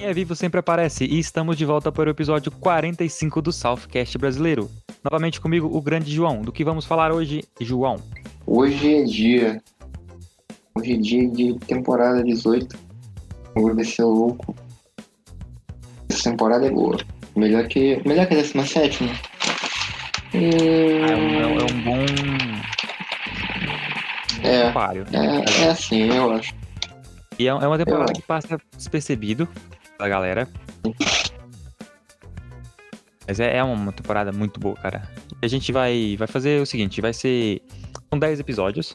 Quem é vivo sempre aparece e estamos de volta para o episódio 45 do Southcast brasileiro. Novamente comigo, o grande João. Do que vamos falar hoje, João? Hoje é dia. Hoje é dia de temporada 18. O grupo vai ser louco. Essa temporada é boa. Melhor que, melhor que a 17, né? É um, é um bom. É, páreo. é, é assim, eu acho. E é é uma temporada que passa despercebido da galera. Mas é, é uma temporada muito boa, cara. E a gente vai, vai fazer o seguinte: vai ser. São 10 episódios.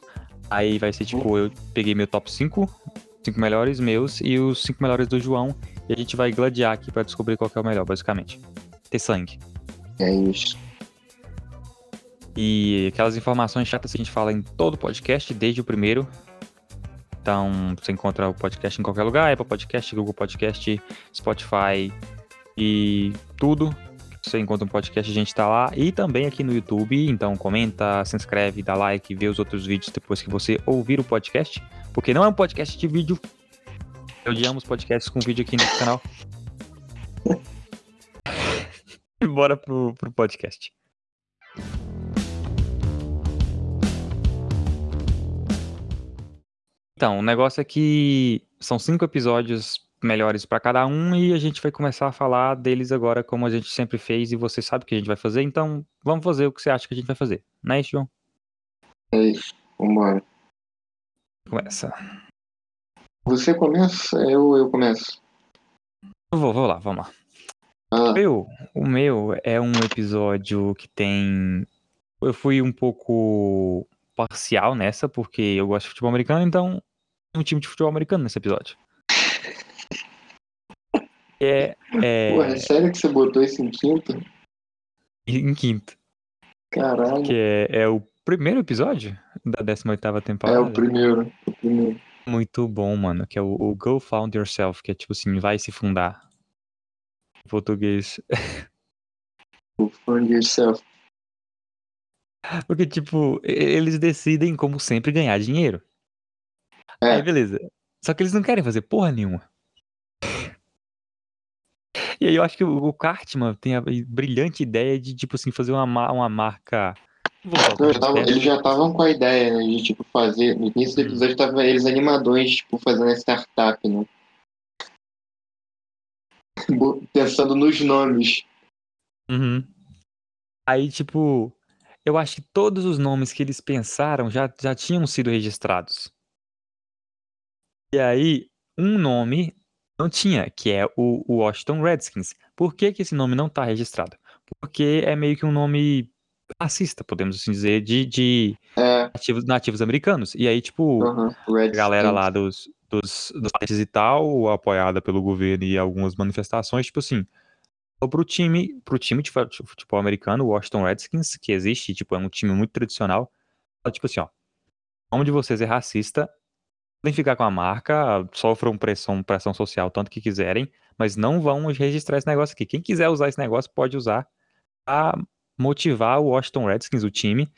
Aí vai ser tipo, eu peguei meu top 5, 5 melhores meus e os 5 melhores do João. E a gente vai gladiar aqui pra descobrir qual que é o melhor, basicamente. Ter sangue. É isso. E aquelas informações chatas que a gente fala em todo podcast, desde o primeiro. Então, você encontra o podcast em qualquer lugar, Apple Podcast, Google Podcast, Spotify e tudo. Você encontra um podcast, a gente tá lá. E também aqui no YouTube. Então, comenta, se inscreve, dá like, vê os outros vídeos depois que você ouvir o podcast. Porque não é um podcast de vídeo. Odiamos podcasts com vídeo aqui nesse canal. Bora pro, pro podcast. Então, o negócio é que são cinco episódios melhores pra cada um e a gente vai começar a falar deles agora como a gente sempre fez e você sabe o que a gente vai fazer, então vamos fazer o que você acha que a gente vai fazer, né, João? É isso. Vambora. Começa. Você começa, eu, eu começo. Eu vou, vou lá, vamos lá. Ah, O meu, o meu é um episódio que tem. Eu fui um pouco parcial nessa, porque eu gosto de futebol americano, então um time de futebol americano nesse episódio. É, é porra, é sério que você botou isso em quinto? em quinto. Caralho. Que é, é o primeiro episódio da 18ª É temporada. o primeiro. O primeiro. Muito bom, mano. Que é o, o Go Found Yourself, que é tipo assim, vai se fundar. Em português. O Find Yourself. Porque, tipo, eles decidem, como sempre, ganhar dinheiro. É. Aí, beleza. Só que eles não querem fazer porra nenhuma. E aí eu acho que o, Cartman tem a brilhante ideia de, tipo assim, fazer uma, ma- uma marca. Não, eles já estavam com a ideia, né, de tipo fazer. No início do Hum. episódio tava eles animadões, tipo, fazendo a startup, né? Pensando nos nomes. Uhum. Aí, tipo, eu acho que todos os nomes que eles pensaram já, já tinham sido registrados. E aí, um nome não tinha, que é o, o Washington Redskins. Por que, que esse nome não tá registrado? Porque é meio que um nome racista, podemos assim dizer, de, de É, nativos, nativos americanos. E aí, tipo, aham, a galera lá dos, dos, dos e tal, apoiada pelo governo e algumas manifestações, tipo assim, ou pro time, pro time de fu- futebol americano, o Washington Redskins, que existe, tipo, é um time muito tradicional, tipo assim, ó, nome de vocês é racista, podem ficar com a marca, sofram pressão, pressão social tanto que quiserem, mas não vão registrar esse negócio aqui. Quem quiser usar esse negócio pode usar a motivar o Washington Redskins, o time,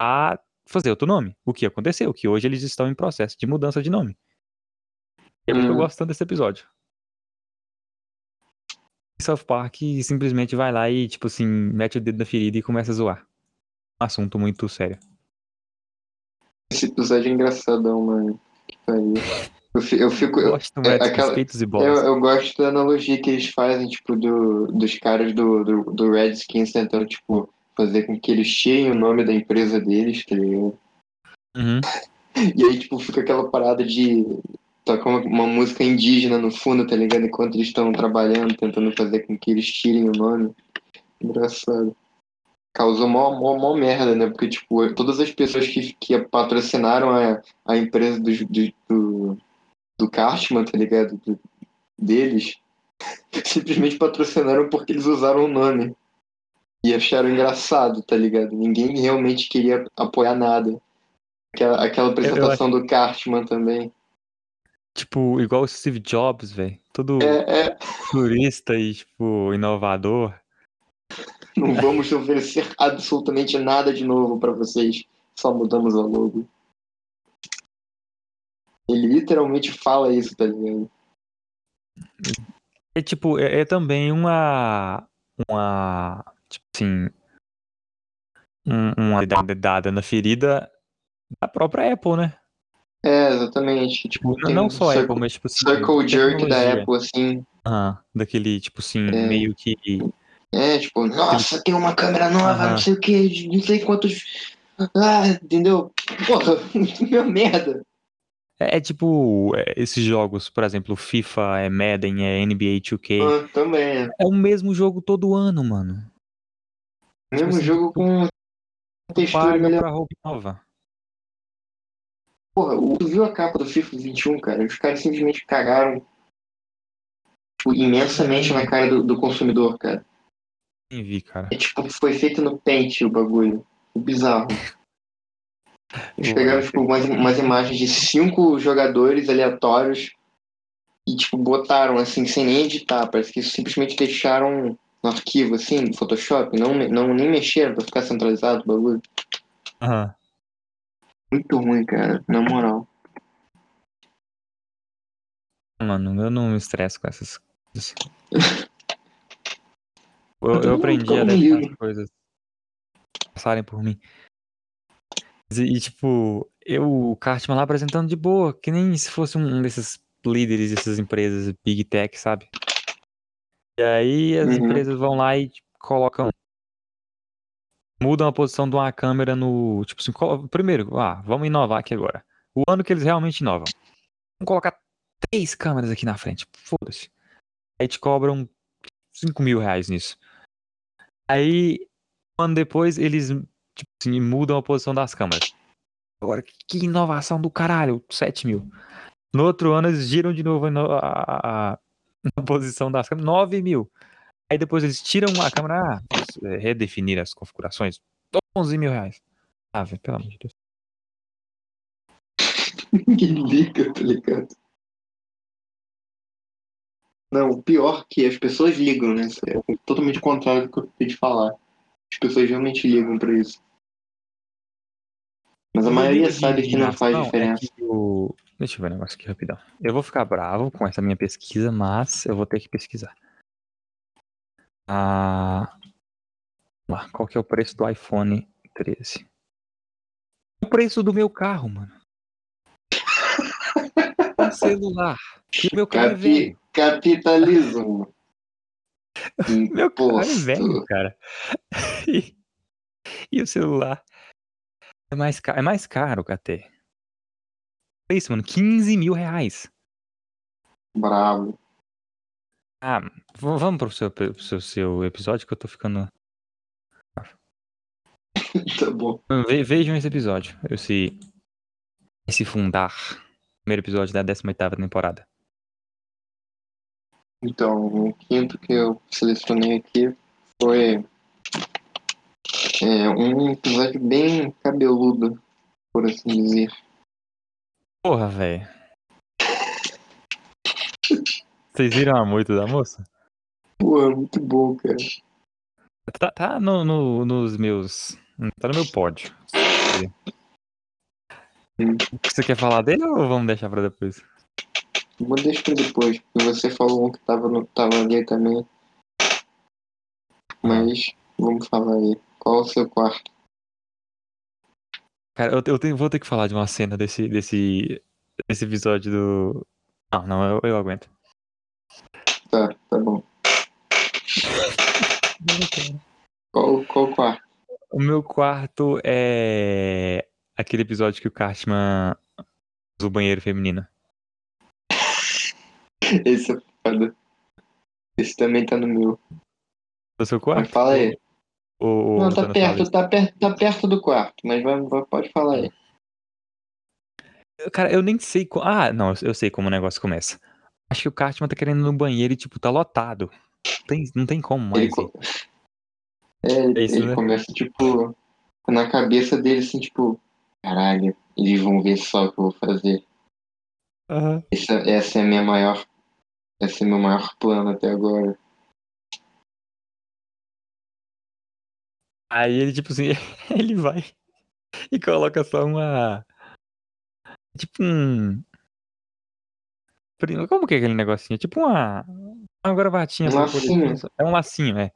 a fazer outro nome. O que aconteceu? Que hoje eles estão em processo de mudança de nome. Eu Hum. gosto tanto desse episódio. South Park simplesmente vai lá e, tipo assim, mete o dedo na ferida e começa a zoar. Um assunto muito sério. Esse episódio é engraçadão, mano. Que pariu. Eu, fi- eu fico. Eu, Washington é, aquela- peitos e eu, bolas. eu gosto da analogia que eles fazem, tipo, do, dos caras do, do, do Redskins tentando, tipo, fazer com que eles tirem o nome da empresa deles, tá ligado? Uhum. E aí, tipo, fica aquela parada de tocar uma, uma música indígena no fundo, tá ligado? Enquanto eles estão trabalhando, tentando fazer com que eles tirem o nome. Engraçado. Causou mó, mó, mó merda, né? Porque, tipo, todas as pessoas que, que patrocinaram a, a empresa do, do, do, do Cartman, tá ligado? Do- deles, simplesmente patrocinaram porque eles usaram o nome. E acharam engraçado, tá ligado? Ninguém realmente queria apoiar nada. Aquela, aquela apresentação do Cartman também. Tipo, igual o Steve Jobs, velho. Todo É, é, turista e, tipo, inovador. não vamos oferecer absolutamente nada de novo pra vocês. Só mudamos a logo. Ele literalmente fala isso, tá ligado? É tipo, é, é também uma. Uma. Tipo assim. um- uma dada na ferida da própria Apple, né? É, exatamente. Tipo, Não, não só Apple, mas tipo assim. circle jerk da. Apple, assim. Aham, daquele, tipo assim, É. meio que. É, tipo, nossa, tem uma câmera nova, não sei o que, não sei quantos. Ah, entendeu? Porra, meu merda. É, é tipo, é, esses jogos, por exemplo, FIFA, é Madden, é NBA 2K. Ah, também, é. É o mesmo jogo todo ano, mano. Mesmo assim, jogo com textura melhor. roupa nova. Porra, o- tu viu a capa do FIFA 21, cara? Os caras simplesmente cagaram tipo, imensamente na cara do, do consumidor, cara. Nem vi, cara. É tipo, foi feito no Paint o bagulho. Bizarro. Eles pegaram, tipo, umas, umas imagens de cinco jogadores aleatórios e, tipo, botaram, assim, sem nem editar. Parece que simplesmente deixaram no arquivo, assim, do Photoshop. Não, não nem mexeram pra ficar centralizado o bagulho. Aham. Muito ruim, cara. Na moral. Mano, eu não me estresso com essas coisas. Eu, Eu aprendi a deixar as coisas passarem por mim. E, e, tipo, eu, o Cartman lá apresentando de boa, que nem se fosse um desses líderes dessas empresas Big Tech, sabe? E aí as Uhum. empresas vão lá e tipo, colocam. Mudam a posição de uma câmera no. Tipo assim, primeiro, ah, vamos inovar aqui agora. O ano que eles realmente inovam. Vamos colocar três câmeras aqui na frente. Foda-se. Aí te cobram 5 mil reais nisso. Aí, um ano depois, eles tipo assim, mudam a posição das câmeras. Agora, que inovação do caralho, 7 mil. No outro ano, eles giram de novo a- a- a- a posição das câmeras, 9 mil. Aí depois eles tiram a câmera, ah, é, redefinir as configurações, 11 mil reais. Ah, velho, pelo amor de Deus. Ninguém liga, tá ligado? Não, o pior que as pessoas ligam, né? É totalmente contrário do que eu acabei de falar. As pessoas realmente ligam pra isso. Mas a maioria sabe que não faz é diferença. Deixa eu ver um negócio aqui rapidão. Eu vou ficar bravo com essa minha pesquisa, mas eu vou ter que pesquisar. Ah, lá, qual que é o preço do iPhone 13? O preço do meu carro, mano. Um celular. E meu carro é Capi... velho. Capitalismo. Meu carro é Imposto. velho, cara. E, e o celular é mais caro, é mais caro, KT. É isso, mano. 15 mil reais. Bravo. Ah, vamos pro seu, pro seu, seu episódio que eu tô ficando. Tá bom. Ve- Vejam esse episódio. Esse. Esse fundar. Primeiro episódio da 18 temporada. Então, o quinto que eu selecionei aqui foi é, um episódio bem cabeludo, por assim dizer. Porra, velho. Vocês viram a moita da moça? Pô, muito bom, cara. Tá, tá no, no- nos meus. Tá no meu pódio. Você quer falar dele ou vamos deixar pra depois? Vou deixar pra depois, porque você falou um que tava, no, tava ali também. Mas vamos falar aí. Qual o seu quarto? Cara, eu, eu tenho- vou ter que falar de uma cena desse, desse, desse episódio do. Não, não, eu, eu aguento. Tá, tá bom. Qual, qual o quarto? O meu quarto é aquele episódio que o Cartman usa o banheiro feminino. Esse é foda. Esse também tá no meu. O seu Mas quarto? fala aí. Ou, ou Não, tá tá perto, tá perto, tá perto do quarto, mas vai, vai- pode falar aí. Cara, eu nem sei. co- Ah, não, eu sei como o negócio começa. Acho que o Cartman tá querendo ir no banheiro e, tipo, tá lotado. Tem, não tem como Ele, mais. co- ir. é, ele, É isso, ele né? começa, tipo, na cabeça dele, assim, tipo, caralho, eles vão ver só o que eu vou fazer. Aham. Essa, essa é a minha maior. Esse é meu maior plano até agora. Aí ele, tipo assim, ele vai e coloca só uma. Tipo um. Pri- Como que é aquele negocinho? Tipo uma. Uma gravatinha. Um poder- lacinho. É um lacinho, é.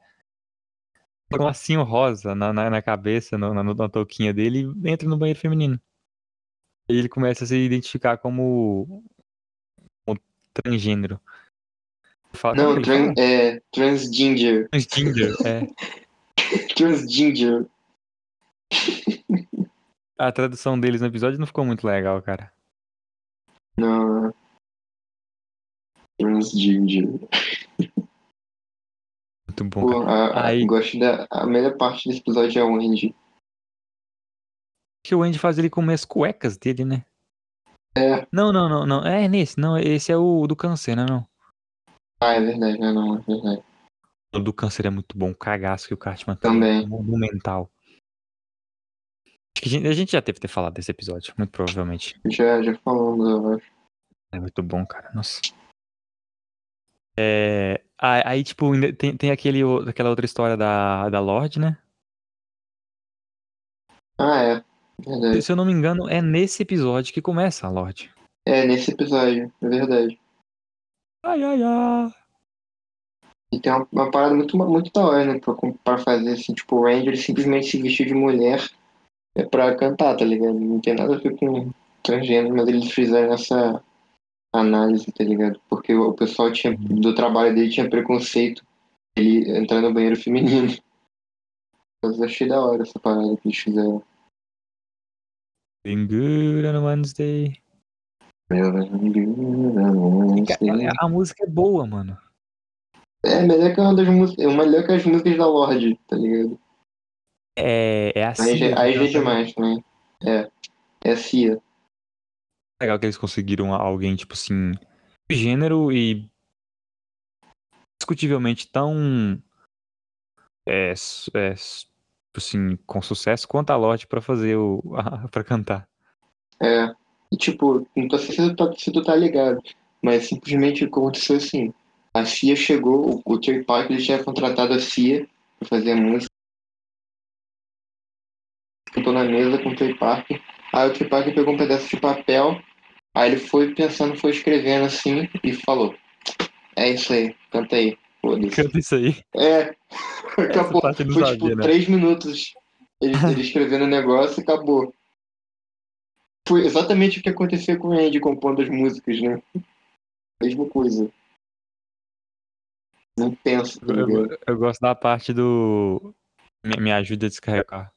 Um lacinho rosa na, na, na cabeça, no- na, na touquinha dele e entra no banheiro feminino. E ele começa a se identificar como, como transgênero. Fala, como Não, que ele tran, é, transginger. fala? Transgender, é. Transginger. A tradução deles no episódio não ficou muito legal, cara. Não. Transginger. Muito bom, Pô, a, Aí- gosto da. A melhor parte desse episódio é o Andy. Que o Andy faz ele comer as cuecas dele, né? É. Não, não, não, não. É nesse, não. Esse é o do câncer, né? Não. Ah, é verdade, não, não, é verdade. O do câncer é muito bom. O cagaço que o Cartman tem. Também. Monumental. Acho que a gente, a gente já teve que ter falado desse episódio, muito provavelmente. Já, já falamos, eu acho. É muito bom, cara. Nossa. É, aí, tipo, tem, tem aquele, aquela outra história da, da Lorde, né? Ah, é. Verdade. Se eu não me engano, é nesse episódio que começa a Lorde. É, nesse episódio, é verdade. Ai, ai, ai. E tem uma, uma parada muito, muito da hora, né? Pra, pra fazer assim, tipo, o Ranger simplesmente se vestir de mulher é pra cantar, tá ligado? Não tem nada a ver com transgênero, mas eles fizeram essa análise, tá ligado? Porque o, pessoal tinha, do trabalho dele tinha preconceito ele entrar no banheiro feminino. Mas eu achei da hora essa parada que eles fizeram. Feeling good on a Wednesday. A música é boa, mano. É melhor que uma das músicas. É melhor que as músicas da Lorde, tá ligado? É, é a Cia aí já é canta. demais também. É. É a Cia. Legal que eles conseguiram alguém, tipo assim, gênero e discutivelmente tão é, é, tipo assim, com sucesso quanto a Lorde pra fazer o para cantar. É. E tipo, não sei se tu, tá, se tu tá ligado, mas simplesmente aconteceu assim. A Cia chegou, o, Trey Parker ele tinha contratado a Cia pra fazer a música. Cantou na mesa com o Trey Parker. Aí o Trey Parker pegou um pedaço de papel, aí ele foi pensando, foi escrevendo assim e falou. É isso aí, canta aí. Canta isso aí. É, acabou. Foi sabia, tipo né? três minutos ele, ele escrevendo o negócio e acabou. Foi exatamente o que aconteceu com o Andy compondo as músicas, né? Mesma coisa. Não pensa, tá eu- eu gosto da parte do me, me ajuda a descarregar.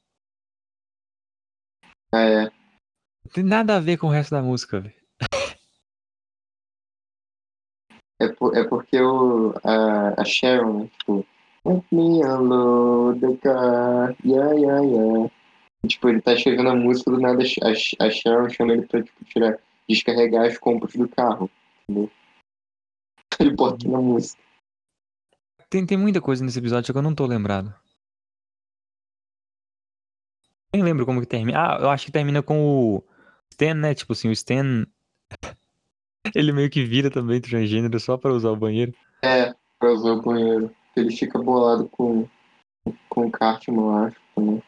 Ah, é. Não tem nada a ver com o resto da música, velho. É, por- é porque o, a, a Sharon, né, tipo, Let me unload the car, yeah, yeah, yeah. E, tipo, ele tá escrevendo a música do nada, a, a Sharon chama ele pra tipo, tirar, descarregar as compras do carro, entendeu? Ele bota na música. Tem, tem muita coisa nesse episódio que eu não tô lembrado. Nem lembro como que termina. Ah, eu acho que termina com o Stan, né? Tipo assim, o Stan. Ele meio que vira também transgênero só pra usar o banheiro. É, pra usar o banheiro. Ele fica bolado com, com o Cartman, eu acho, também.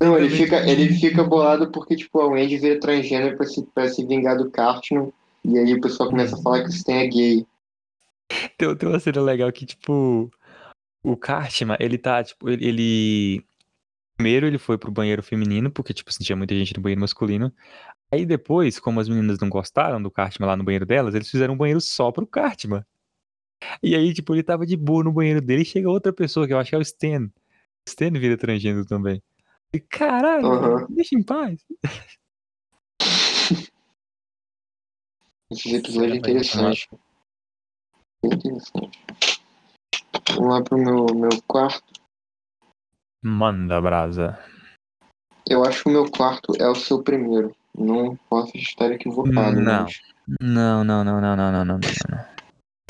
Não, ele fica, ele fica bolado porque, tipo, a Wendy vira transgênero pra se, pra se vingar do Cartman. E aí o pessoal começa a falar que o Stan é gay. Tem, tem uma cena legal que, tipo, o Cartman, ele tá, tipo, ele, ele- Primeiro ele foi pro banheiro feminino, porque, tipo, tinha muita gente no banheiro masculino. Aí depois, como as meninas não gostaram do Cartman lá no banheiro delas, eles fizeram um banheiro só pro Cartman. E aí, tipo, ele tava de boa no banheiro dele e chega outra pessoa, que eu acho que é o Stan. O Stan vira transgênero também. E, caralho, Aham. deixa em paz. Esse episódio é interessante. Interessante. Vamos lá pro meu, meu quarto. Manda, brasa. Eu acho que o meu quarto é o seu primeiro. Não posso estar equivocado. Não. Mas... Não, não, não, não, não, não, não, não,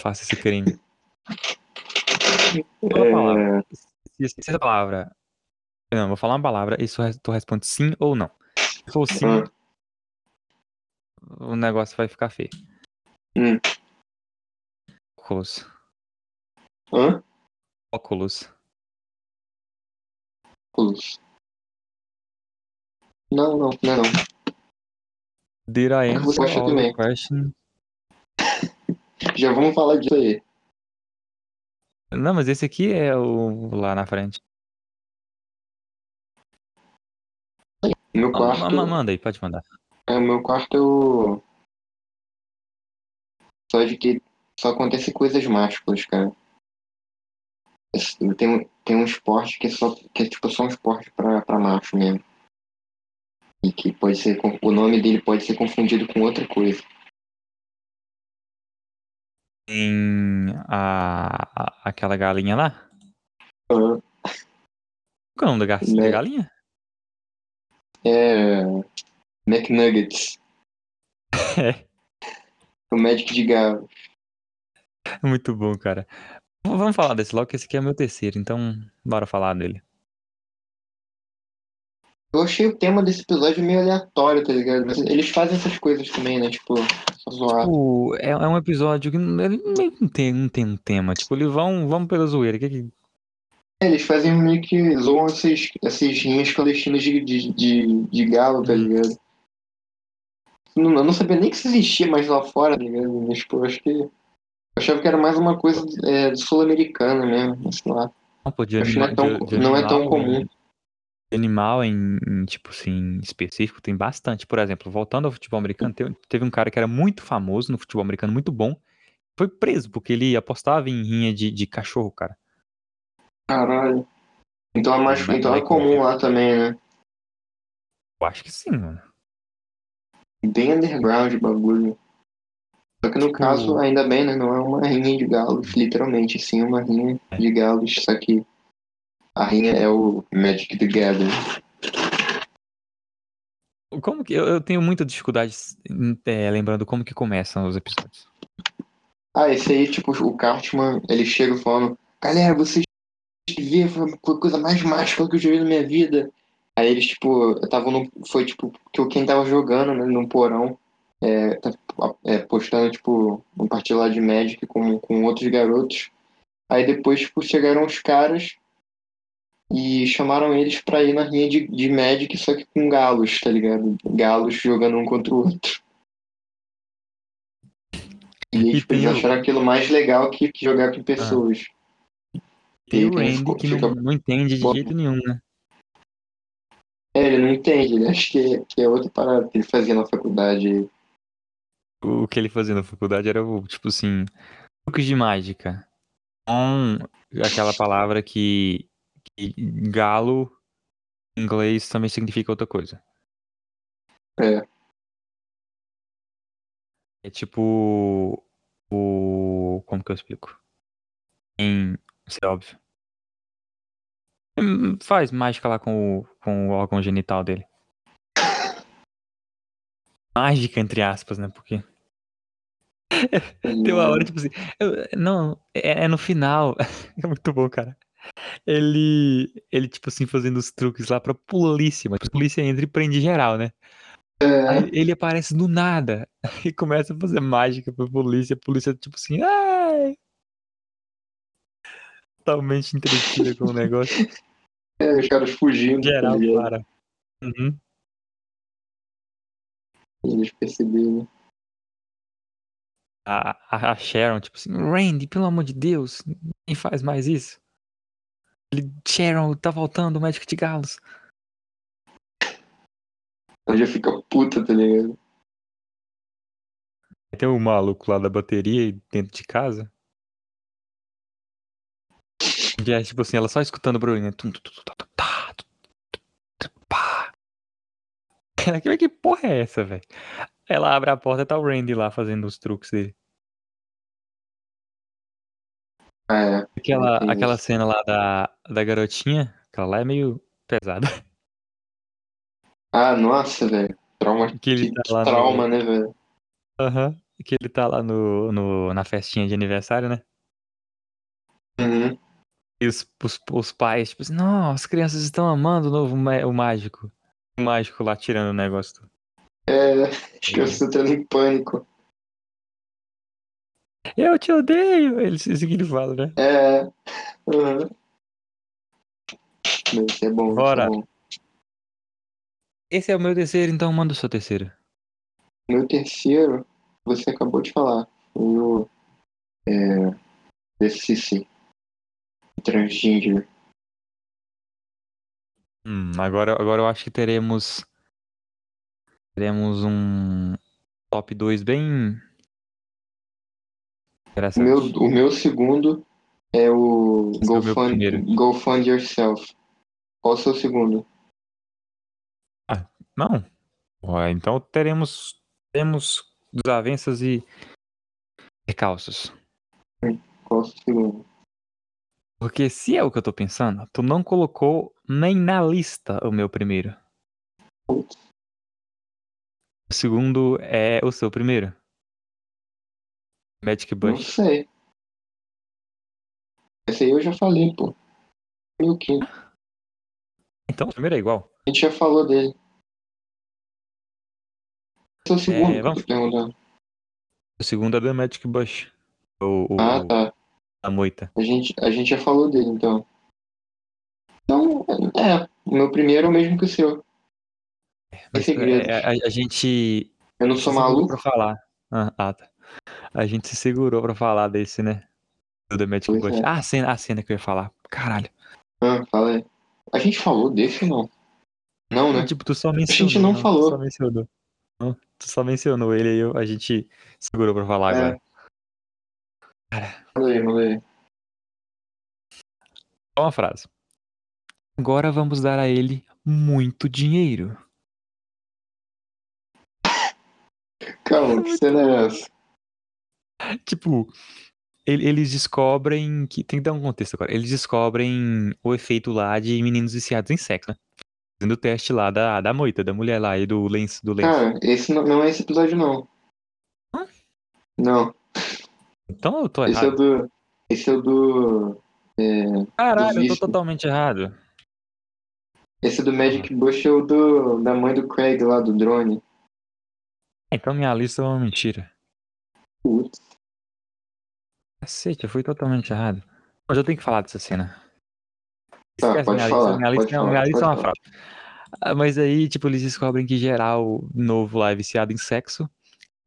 Faça esse crime. É... Palavra. Se a palavra. Não, vou falar uma palavra e tu responde sim ou não. Se for sim, ah. o negócio vai ficar feio. Hum. Óculos. Hã? Óculos. Óculos. Não, não, não, é não. Did I answer all the questions? Já vamos falar disso aí. Não, mas esse aqui é o lá na frente. Meu quarto. ma- Manda aí, pode mandar. É, o meu quarto eu. Só de que só acontece coisas másculas, cara. Tem, um- tem um esporte que é, só, que é tipo só um esporte pra, pra macho mesmo. E que pode ser. O nome dele pode ser confundido com outra coisa. Tem a, a- aquela galinha lá? Ah, Qual é o nome da, ga- da galinha? É. McNuggets. É, O Magic de Galo. muito bom, cara. Vamos falar desse logo, que esse aqui é meu terceiro, então bora falar dele. Eu achei o tema desse episódio meio aleatório, tá ligado? Mas eles fazem essas coisas também, né? Tipo, zoar. Tipo, é, é um episódio que não, ele não tem, não tem um tema. Tipo, eles vão, vão pela zoeira. Que, que- Eles fazem meio que zoam esses, esses rinhas clandestinas de, de, de, de galo, tá Hum. ligado? Não, eu não sabia nem que isso existia mais lá fora, tá ligado? Mas, pô, acho que. Eu achava que era mais uma coisa é, sul-americana mesmo, sei lá. não, de Acho que não é tão, não é tão animal- comum. Animal em, em, tipo assim, específico, tem bastante. Por exemplo, voltando ao futebol americano, teve, teve um cara que era muito famoso no futebol americano, muito bom. Foi preso porque ele apostava em rinha de, de cachorro, cara. Caralho. Então é, mais, então é comum lá também, né? Eu acho que sim, mano. Bem underground o bagulho. Só que no Tipo- caso, ainda bem, né? Não é uma rinha de galos, literalmente, sim uma rinha É. de galos, só que a rinha é o Magic the Gathering. Como que. Eu, eu tenho muita dificuldade em- é, lembrando como que começam os episódios. Ah, esse aí, tipo, o Cartman, ele chega falando, galera, vocês foi a coisa mais mágica que eu já vi na minha vida. Aí eles, tipo, estavam no. Foi tipo, que quem tava jogando, né, no porão, é, tá, é, postando, tipo, um partido lá de Magic com, com outros garotos. Aí depois, tipo, chegaram os caras e chamaram eles pra ir na rinha de, de Magic, só que com galos, tá ligado? Galos jogando um contra o outro. E, E eles o- acharam aquilo mais legal que, que jogar com pessoas. Tem o E Randy ficou- que fica- não, não entende de Bom. jeito nenhum, né? É, ele não entende, ele acha que, que é outra parada que ele fazia na faculdade. O que ele fazia na faculdade era, o, tipo assim, truques de mágica. Com aquela palavra que, que galo em inglês também significa outra coisa. É. É tipo o. Como que eu explico? Em. Isso é óbvio. Hum, Faz mágica lá com o, com o órgão genital dele. Mágica, entre aspas, né? Porque. Tem uma hora, tipo assim. eu- não, é, é no final. É muito bom, cara. Ele. Ele, tipo assim, fazendo os truques lá pra polícia. Mas a polícia entra e prende geral, né? Aí ele aparece do nada e começa a fazer mágica pra polícia. A polícia, tipo assim, ai! Totalmente entretida com o negócio. É, os caras fugindo, tá Geral para. Uhum. Eles perceberam. A, a- Sharon, tipo assim, Randy, pelo amor de Deus, ninguém faz mais isso. Ele, Sharon, tá voltando o médico de galos. Ela já fica puta, tá ligado? Tem o maluco lá da bateria dentro de casa. E é tipo assim, ela só escutando o barulho, né? Tum, tum, tum, tum, tum, tá, que porra é essa, velho? Ela abre a porta e tá o Randy lá fazendo os truques dele. É. Aquela, aquela isso. cena lá da, da garotinha, aquela lá é meio pesada. Ah, nossa, velho. Trauma, Que ele tá lá no- trauma, né, velho? Aham. Que ele tá lá no, no, na festinha de aniversário, né? Uhum. E os, os, os pais, tipo assim, não, as crianças estão amando o novo o mágico. O mágico lá tirando o negócio. É, as crianças entrando em pânico. Eu te odeio! Ele, isso que ele fala, né? É. Uhum. Isso é bom, Bora. isso é bom. Esse é o meu terceiro, então manda o seu terceiro. Meu terceiro, você acabou de falar. Foi o desse Cici. Transgender. Hum, agora, agora eu acho que teremos. Teremos um top 2 bem. O meu, o meu segundo é o Esse é Go, o meu Fund. Go Fund Yourself. Qual o seu segundo? Não. Ó, então teremos. Teremos desavenças e. Recalços. Qual o seu segundo? Porque se é o que eu tô pensando, tu não colocou nem na lista o meu primeiro. O segundo é o seu primeiro. Magic Não Bush. sei. Esse aí eu já falei, pô. Quinto. Então o primeiro é igual. A gente já falou dele. Esse é o segundo eu vamos- perguntando. O segundo é do Magic Bush. O, o, Ah, tá. a moita. A gente, a gente já falou dele, então. Então, é. O meu primeiro é o mesmo que o seu. Mas, segredos. é, a, a gente. Eu não sou maluco? Pra falar. Ah, ah, tá. A gente se segurou pra falar desse, né? Do The Magic é. Ah, a cena, a cena que eu ia falar. Caralho. Ah, fala aí. A gente falou desse ou não? Não, né? Tipo, tu só mencionou. gente não Tu falou. só mencionou. Não, tu só mencionou ele aí, eu- a gente segurou pra falar É. agora. Manda aí, manda aí. Só uma frase. Agora vamos dar a ele muito dinheiro. Calma, que cena é essa? Tipo, ele- eles descobrem que. Tem que dar um contexto agora. Eles descobrem o efeito lá de meninos viciados em sexo, né? Fazendo o teste lá da, da moita, da mulher lá e do lenço. Do lenço. Cara, esse não, não é esse episódio, não. Hã? Não, então eu tô esse é errado. do. Esse é o do. Caralho, eu tô totalmente errado. Esse é do Magic Bush é o do. Da mãe do Craig lá, do drone. Então minha lista é uma mentira. Putz. Cacete, eu fui totalmente errado. Mas eu tenho que falar dessa cena. Tá, Esquece pode minha falar, lista. Minha lista, falar, minha lista é uma frase. Ah, Mas aí, tipo, eles descobrem que geral novo lá é viciado em sexo.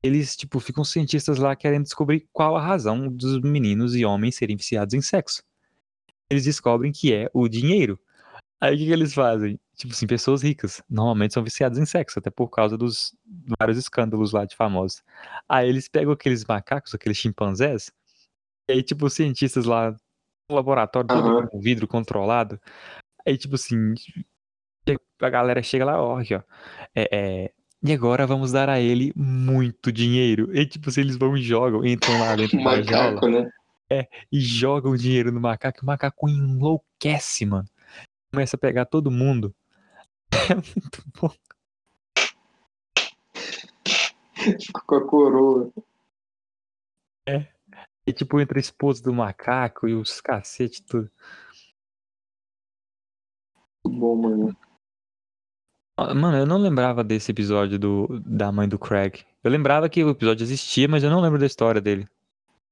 Eles, tipo, ficam cientistas lá querendo descobrir qual a razão dos meninos e homens serem viciados em sexo. Eles descobrem que é o dinheiro. Aí o que, que eles fazem? Tipo assim, pessoas ricas normalmente são viciadas em sexo, até por causa dos vários escândalos lá de famosos. Aí eles pegam aqueles macacos, aqueles chimpanzés, e aí, tipo, os cientistas lá no laboratório, todo Aham. com vidro controlado. Aí, tipo assim, a galera chega lá, ó, aqui, ó. É, é, e agora vamos dar a ele muito dinheiro. E tipo, se eles vão e jogam, entram lá dentro da jaula Macaco, né? e jogam dinheiro no macaco, o macaco enlouquece, mano. Começa a pegar todo mundo. É muito bom. Com a coroa. E tipo, entra a esposa do macaco e os cacete tudo. Muito bom, mano. Ah, Mano, eu não lembrava desse episódio do, da mãe do Craig. Eu lembrava que o episódio existia, mas eu não lembro da história dele.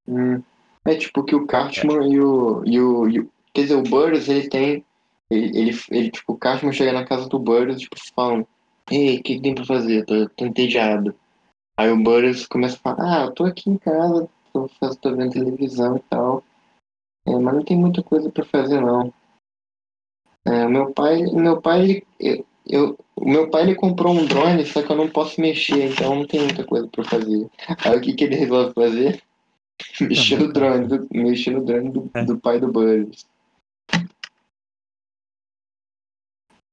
Hum. É tipo que o Cartman e, o, e, o, e o. Quer dizer, o Burns, ele tem. Ele, ele, ele, tipo, o Cartman chega na casa do Burns, tipo, falam: Ei, o que, que tem pra fazer? Tô, tô entediado. Aí o Burns começa a falar: Ah, eu tô aqui em casa, tô, tô vendo televisão e tal. É, mas não tem muita coisa pra fazer, não. É, meu pai, meu pai, ele, eu, eu- o meu pai ele comprou um drone, só que eu não posso mexer, então não tem muita coisa pra fazer. Aí o que, que ele resolve fazer? Mexer no drone, do, mexer no drone do, do pai do Burns.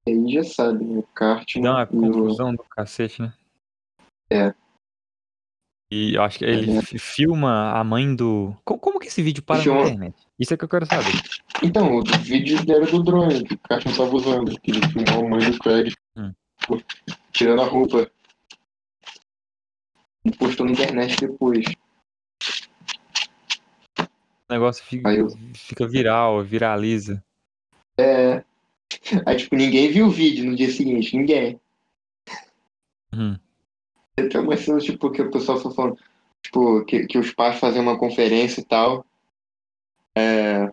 Aí já sabe, né? O Cartman Dá uma o... confusão do cacete, né? É. E eu acho que ele É. fi- filma a mãe do. Co- Como, que esse vídeo para Filma- na internet? Isso é que eu quero saber. Então, o vídeo era do drone que o Cartman tava usando, que ele filmou a mãe do Craig Hum. tirando a roupa. E postou na internet depois. O negócio fica, eu- fica viral, viraliza. É. Aí, tipo, ninguém viu o vídeo no dia seguinte, ninguém. Uhum. Tem umas cenas, tipo, que o pessoal foi falando, tipo, que, que os pais fazem uma conferência e tal. É,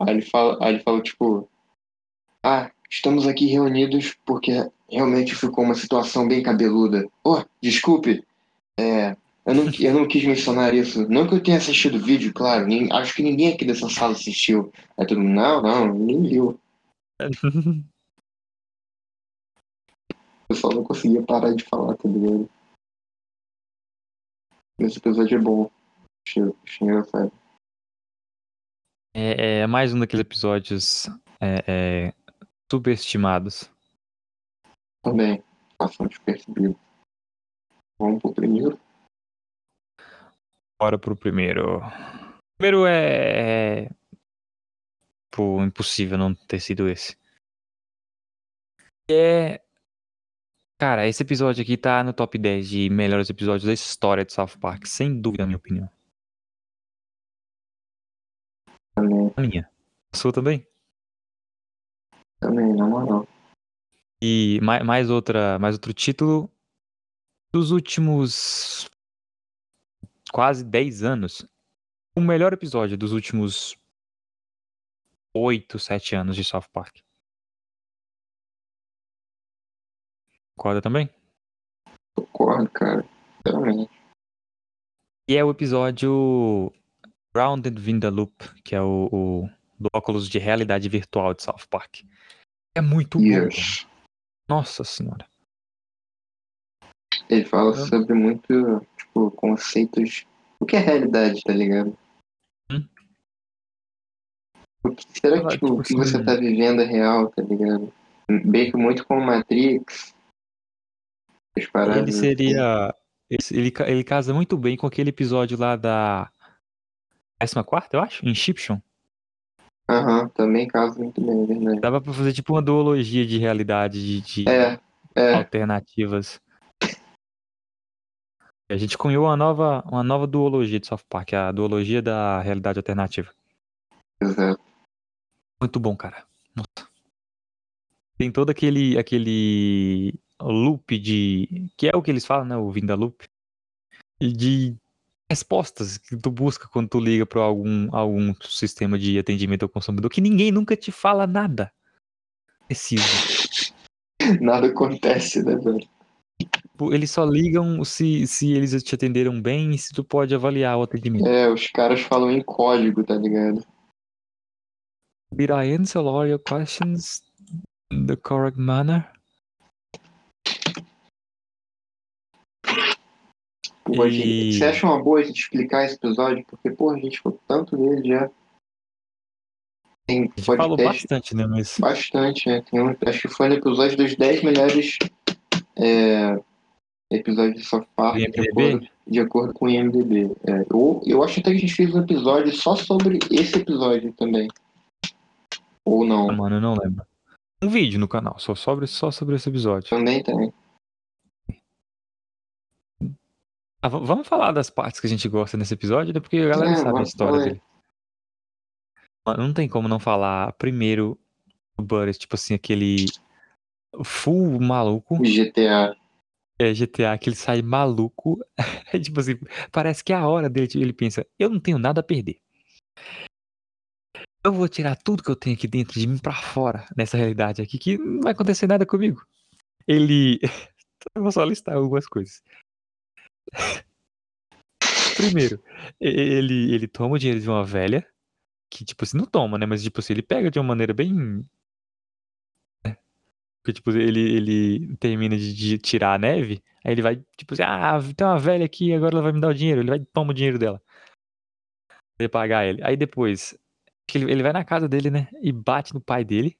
aí ele fala, aí ele falou, tipo, ah, estamos aqui reunidos porque realmente ficou uma situação bem cabeluda. Oh, desculpe, é, Eu não, eu não quis mencionar isso. Não que eu tenha assistido o vídeo, claro. nem- acho que ninguém aqui dessa sala assistiu. Aí todo mundo, não, não, ninguém viu. Eu só não conseguia parar de falar, tá ligado? Esse episódio é bom. Achei, achei engraçado. É, é mais um daqueles episódios é, é, subestimados. Também, passando despercebido. Vamos pro primeiro. Bora pro primeiro. O primeiro é. Pô, impossível não ter sido esse. É. Cara, esse episódio aqui tá no top 10 de melhores episódios da história de South Park, sem dúvida, na minha opinião. Também, A minha. A sua também? também, na moral. E mais, mais outra, mais outro título dos últimos quase 10 anos. O melhor episódio dos últimos 8, 7 anos de South Park. Concorda também? Concordo, cara. Realmente. E é o episódio Grounded in the Loop, que é o, o do óculos de realidade virtual de South Park. É muito bom. cara. Yes. Nossa senhora. Ele fala Eu- sobre muito, tipo, conceitos. O que é realidade, tá ligado? Será que tipo, tipo o que você assim- tá vivendo é real, tá ligado? Bem que muito como Matrix. Ele seria. Ele, ele casa muito bem com aquele episódio lá da 14, eu acho, Inception. Aham, também casa muito bem, é verdade. Dava pra fazer tipo uma duologia de realidade de, de É, é, alternativas. A gente cunhou uma nova, uma nova duologia de South Park, a duologia da realidade alternativa. exato. Muito bom, cara. Nossa. Tem todo aquele, aquele loop de. Que é o que eles falam, né? O Vinda Loop. E de respostas que tu busca quando tu liga para algum, algum sistema de atendimento ao consumidor que ninguém nunca te fala nada. Preciso. Nada acontece, né, velho? Eles só ligam se, se eles te atenderam bem e se tu pode avaliar o atendimento. É, os caras falam em código, tá ligado? Did I answer all your questions in the correct manner? Pô, E- você acha uma boa a gente explicar esse episódio? Porque, pô, a gente falou tanto dele já. Tem A gente falou bastante, né? Mas bastante, né? Tem um, acho que foi no episódio dos 10 melhores é, episódios de South Park, de acordo, de acordo com o IMDB. É, eu, eu acho até que a gente fez um episódio só sobre esse episódio também. Ou não. Ah, mano, eu não lembro. Um vídeo no canal, só sobre, só sobre esse episódio. Também tem. Ah, vamos falar das partes que a gente gosta nesse episódio, né? Porque a galera É, sabe a história aí. dele. Mano, não tem como não falar primeiro o Butters, tipo assim, aquele full maluco. GTA. É GTA, que ele sai maluco. É tipo assim, parece que é a hora dele, tipo, ele pensa, eu não tenho nada a perder. Eu vou tirar tudo que eu tenho aqui dentro de mim pra fora, nessa realidade aqui, que não vai acontecer nada comigo. Ele. Eu vou só listar algumas coisas. Primeiro, ele, ele toma o dinheiro de uma velha, que tipo assim, não toma, né? Mas tipo assim, ele pega de uma maneira bem. né? Porque, tipo, ele, ele termina de, de tirar a neve, aí ele vai, tipo assim, ah, tem uma velha aqui, agora ela vai me dar o dinheiro. Ele vai e toma o dinheiro dela. Pra pagar ele. Aí depois, que ele, ele vai na casa dele, né? E bate no pai dele,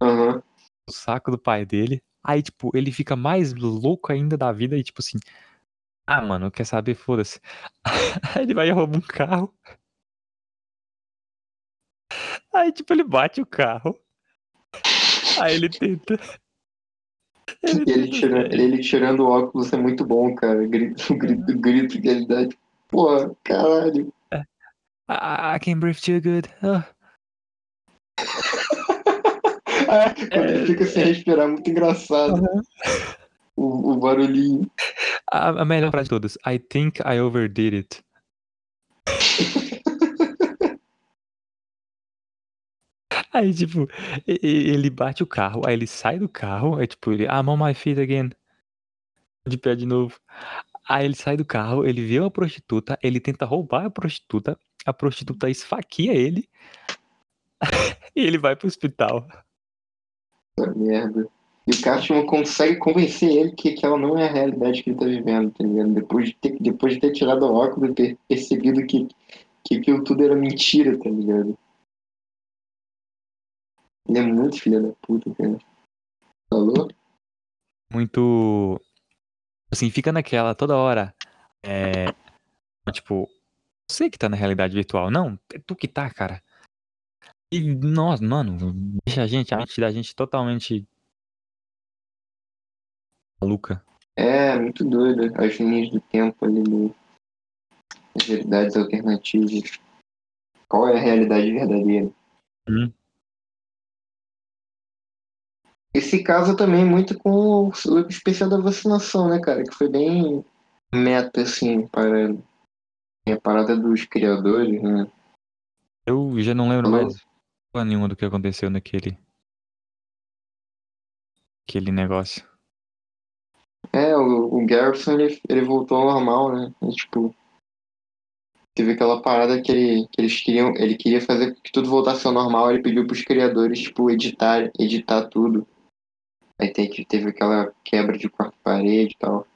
Aham. no saco do pai dele. Aí, tipo, ele fica mais louco ainda da vida e, tipo assim, ah, mano, quer saber? Foda-se. Aí ele vai e rouba um carro. Aí, tipo, ele bate o carro. Aí ele tenta. Ele Ele, tenta tira, sair. ele tirando o óculos é muito bom, cara. Grito, o grito, o grito que ele dá. Tipo, pô, caralho. I, I can breathe too good. Ah, quando ele fica sem respirar, muito engraçado. O, o barulhinho. A, a melhor frase de todas. I think I overdid it. Aí, tipo, ele bate o carro, aí ele sai do carro, aí, tipo, ele, I'm on my feet again. De pé de novo. Aí ele sai do carro, ele vê uma prostituta, ele tenta roubar a prostituta, a prostituta esfaqueia ele e ele vai pro hospital. Puta merda. E o Cartman consegue convencer ele que aquela não é a realidade que ele tá vivendo, tá ligado? Depois de ter, depois de ter tirado o óculos e ter percebido que, que aquilo tudo era mentira, tá ligado? Ele é muito filho da puta, cara. Falou? Muito. Assim, fica naquela toda hora. É. Tipo, você que tá na realidade virtual. Não, é tu que tá, cara. E, nossa, mano, deixa a gente, a mente da gente totalmente maluca. É, muito doido. As linhas do tempo ali, do... as realidades alternativas. Qual é a realidade verdadeira? Hum. Esse casa também muito com o especial da vacinação, né, cara? Que foi bem meta, assim, para a parada dos criadores, né? Eu já não lembro Falou? mais porra nenhuma do que aconteceu naquele. Aquele negócio. É, o, o Garrison, ele, ele voltou ao normal, né? E, tipo, teve aquela parada que, ele, que eles queriam, ele queria fazer que tudo voltasse ao normal, ele pediu pros criadores, tipo, editar, editar tudo. Aí tem que teve aquela quebra de quarto parede e tal.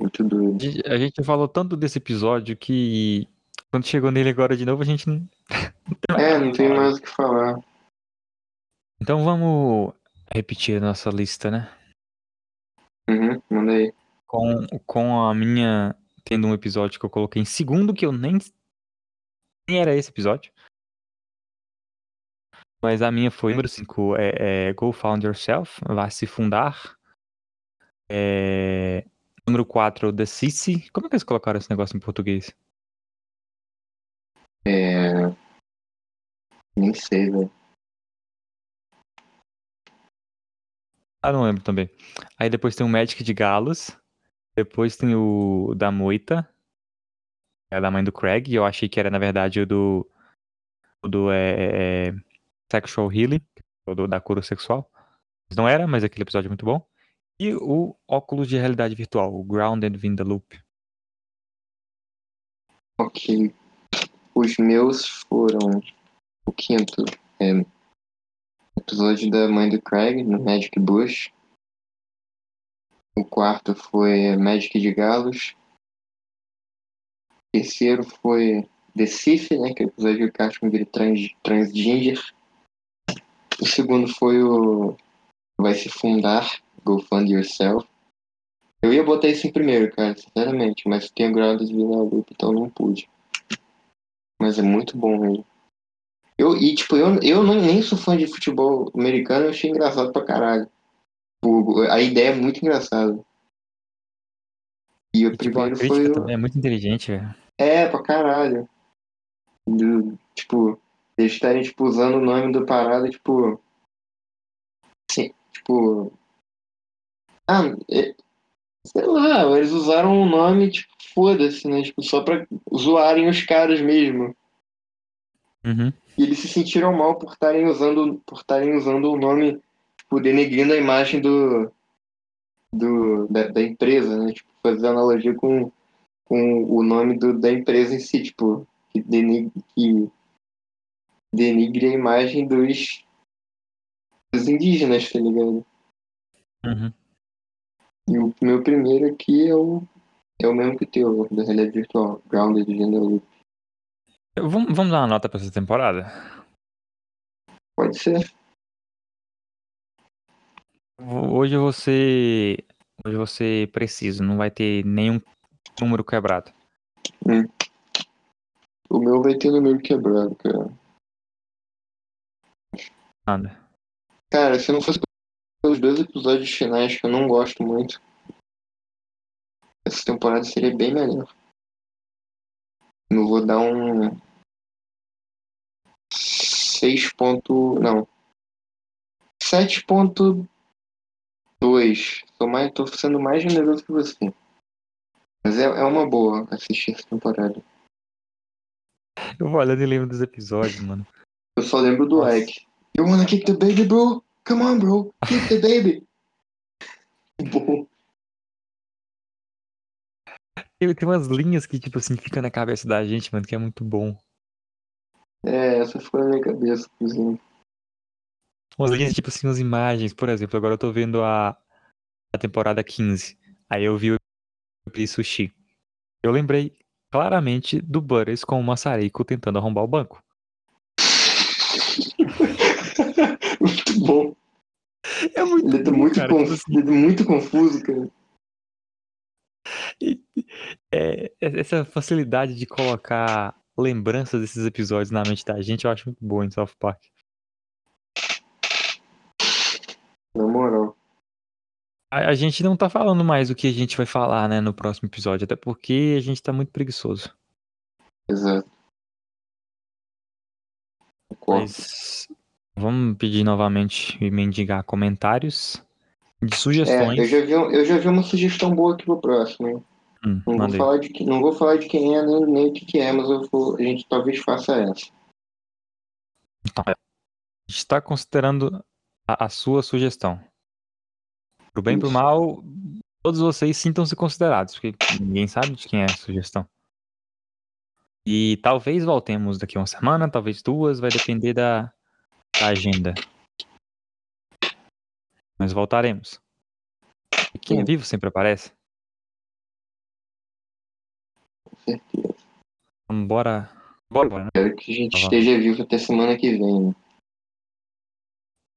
Muito doido. A gente- A gente falou tanto desse episódio que quando chegou nele agora de novo, a gente não. É, não tem mais o que falar. Então vamos repetir a nossa lista, né? Uhum, manda aí. Com, com a minha tendo um episódio que eu coloquei em segundo, que eu nem. Nem era esse episódio. Mas a minha foi número 5, é, é Go Found Yourself, Vá se fundar. É, número 4, The Sissy. Como é que eles colocaram esse negócio em português? É... Nem sei, velho. Ah, não lembro também. Aí depois tem o Magic de Galos. Depois tem o da Moita. É da mãe do Craig. E eu achei que era, na verdade, o do. O do é, é, Sexual Healing. O do, da cura sexual. Não era, mas aquele episódio é muito bom. E o óculos de realidade virtual, o Grounded in the Loop. Ok. Os meus foram o quinto. É, episódio da mãe do Craig, no Magic Bush. O quarto foi Magic de Galos. O terceiro foi The Sif, né? Que é o episódio que o Cartman vira trans, transgender. O segundo foi o Vai se fundar, Go Fund Yourself. Eu ia botar isso em primeiro, cara, sinceramente, mas tem o Grounded in the Loop, então não pude. Mas é muito bom mesmo. Eu, e, tipo, eu, eu não, nem sou fã de futebol americano, eu achei engraçado pra caralho. O- a ideia é muito engraçada. E o tipo, primeiro foi o... também é muito inteligente, velho. É, pra caralho. Do- tipo, eles estarem, tipo, usando o nome do parada, tipo... Sim, tipo... Ah, é- sei lá, eles usaram o nome, tipo, foda-se, né? Tipo, só pra zoarem os caras mesmo. Uhum. E eles se sentiram mal por estarem usando, por estarem usando o nome, tipo, denegrindo a imagem do, do da, da empresa, né? Tipo, fazer analogia com, com o nome do, da empresa em si, tipo, que denigre, que denigre a imagem dos, dos indígenas, tá ligado? Uhum. E o meu primeiro aqui é o, é o mesmo que o teu, da realidade virtual, Grounded Gender Loop. Vamos, vamos dar uma nota pra essa temporada? Pode ser. Hoje eu vou ser. Hoje eu vou ser preciso, não vai ter nenhum número quebrado. O meu vai ter número quebrado, cara. Nada. Cara, se não fosse pelos dois episódios finais que eu não gosto muito, essa temporada seria bem melhor. Eu vou dar um 6 ponto... não. 7.2. Tô, mais, tô sendo mais generoso que você. Mas é, é uma boa assistir essa temporada. Eu vou olhando e lembro dos episódios, mano. Eu só lembro do Nossa. Ike. You wanna kick the baby, bro? Come on, bro. Kick the baby. Bom. Tem, tem umas linhas que, tipo assim, ficam na cabeça da gente, mano, que é muito bom. É, essa foi na minha cabeça, inclusive. Umas linhas, tipo assim, umas imagens. Por exemplo, agora eu tô vendo a, a temporada 15. Aí eu vi o sushi. Eu lembrei claramente do Butters com o Massarico tentando arrombar o banco. bom. É muito Ele bom, muito, cara, conf... tipo assim, ele tá muito confuso, cara. é, essa facilidade de colocar lembranças desses episódios na mente da gente, eu acho muito boa em South Park. Na moral. A, a gente não tá falando mais o que a gente vai falar, né, no próximo episódio, até porque a gente tá muito preguiçoso. Exato. Concordo. Mas vamos pedir novamente e mendigar comentários de É, sugestões. eu já, vi, eu já vi uma sugestão boa aqui pro próximo, hein? Hum, Não vou, falar de, não vou falar de quem é, nem, nem o que, é, mas vou, a gente talvez faça essa. Então, é. A gente tá considerando a, a sua sugestão. Pro bem e pro mal, todos vocês sintam-se considerados, porque ninguém sabe de quem é a sugestão. E talvez voltemos daqui a uma semana, talvez duas, vai depender da agenda. Mas voltaremos. E quem é vivo sempre aparece. Com certeza. Bora. Bora, bora, né? Espero que a gente Tá esteja vivo até semana que vem. né?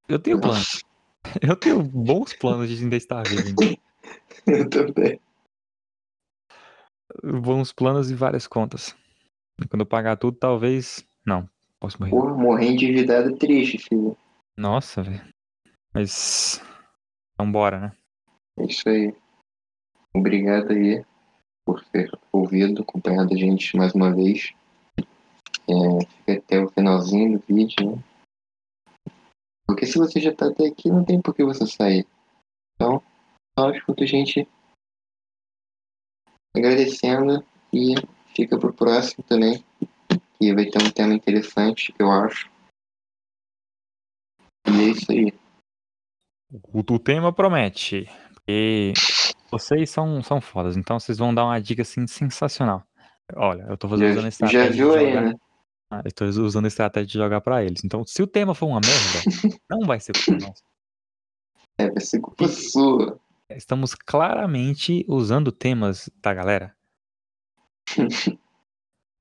Eu tenho planos. Eu tenho bons planos de ainda estar vivo. Eu também. Bons planos e várias contas. Quando eu pagar tudo, talvez. Não, posso morrer. Porra, morrer endividado é triste, filho. Nossa, velho. Mas. Então bora, né? É isso aí. Obrigado aí por ter ouvido, acompanhado a gente mais uma vez. É, fica até o finalzinho do vídeo, né? Porque se você já tá até aqui, não tem por que você sair. Então, só escuta a gente agradecendo e fica pro próximo também. Que vai ter um tema interessante, eu acho. E é isso aí. O, o tema promete. Porque vocês são, são fodas, então vocês vão dar uma dica assim sensacional. Olha, eu tô fazendo usando a Já, estratégia já viu aí, né? Ah, eu tô usando a estratégia de jogar pra eles. Então, se o tema for uma merda, não vai ser culpa nossa. É, vai ser culpa sua. Estamos claramente usando temas da galera.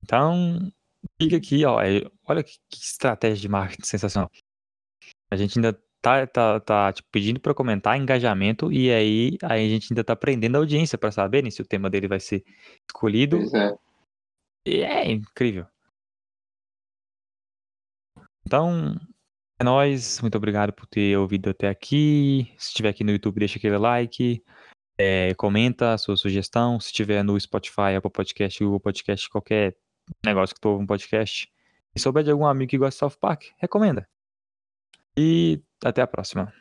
Então, fica aqui, ó. é- Olha que, que estratégia de marketing sensacional. A gente ainda tá, tá, tá tipo, pedindo para comentar engajamento e aí, aí a gente ainda tá prendendo a audiência para saberem se o tema dele vai ser escolhido. Pois é. E é incrível. Então, é nóis. Muito obrigado por ter ouvido até aqui. Se estiver aqui no YouTube, deixa aquele like. é, comenta a sua sugestão. Se estiver no Spotify, Apple Podcast, Google Podcast, qualquer negócio que tu ouve um podcast. E souber de algum amigo que gosta de South Park, recomenda. E até a próxima.